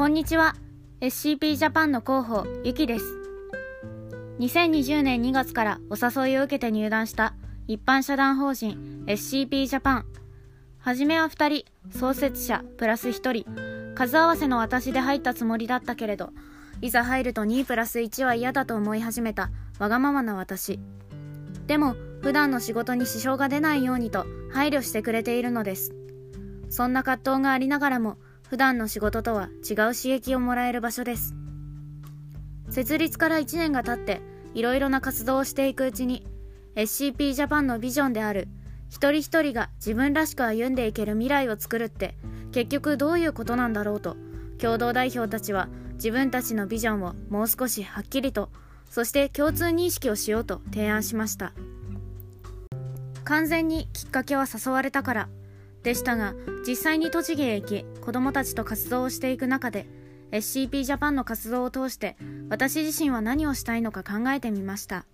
こんにちは。SCP ジャパンの広報ゆきです。2020年2月からお誘いを受けて入団した一般社団法人 SCP ジャパン。はじめは2人創設者プラス1人。数合わせの私で入ったつもりだったけれどいざ入ると2プラス1は嫌だと思い始めたわがままな私。でも普段の仕事に支障が出ないようにと配慮してくれているのです。そんな葛藤がありながらも普段の仕事とは違う刺激をもらえる場所です。設立から1年が経っていろいろな活動をしていくうちに SCP ジャパンのビジョンである一人一人が自分らしく歩んでいける未来を作るって結局どういうことなんだろうと共同代表たちは自分たちのビジョンをもう少しはっきりとそして共通認識をしようと提案しました。完全にきっかけは誘われたから。でしたが実際に栃木へ行き子どもたちと活動をしていく中で SCP ジャパンの活動を通して私自身は何をしたいのか考えてみました。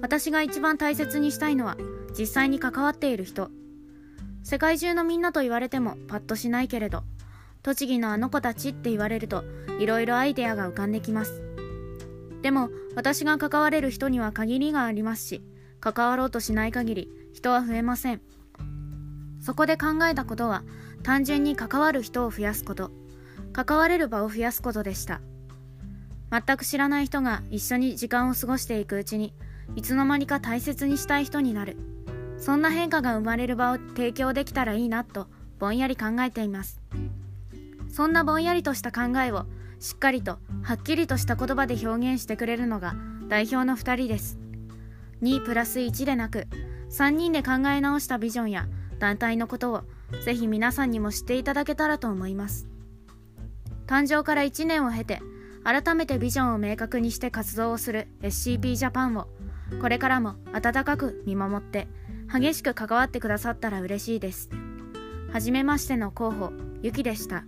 私が一番大切にしたいのは実際に関わっている人。世界中のみんなと言われてもパッとしないけれど栃木のあの子たちって言われるといろいろアイデアが浮かんできます。でも私が関われる人には限りがありますし関わろうとしない限り人は増えません。そこで考えたことは単純に関わる人を増やすこと。関われる場を増やすことでした。全く知らない人が一緒に時間を過ごしていくうちにいつの間にか大切にしたい人になる。そんな変化が生まれる場を提供できたらいいなとぼんやり考えています。そんなぼんやりとした考えをしっかりとはっきりとした言葉で表現してくれるのが代表の2人です。2プラス1でなく3人で考え直したビジョンや団体のことをぜひ皆さんにも知っていただけたらと思います誕生から1年を経て改めてビジョンを明確にして活動をする SCP ジャパンをこれからも温かく見守って激しく関わってくださったら嬉しいです。はじめましての候補、ゆきでした。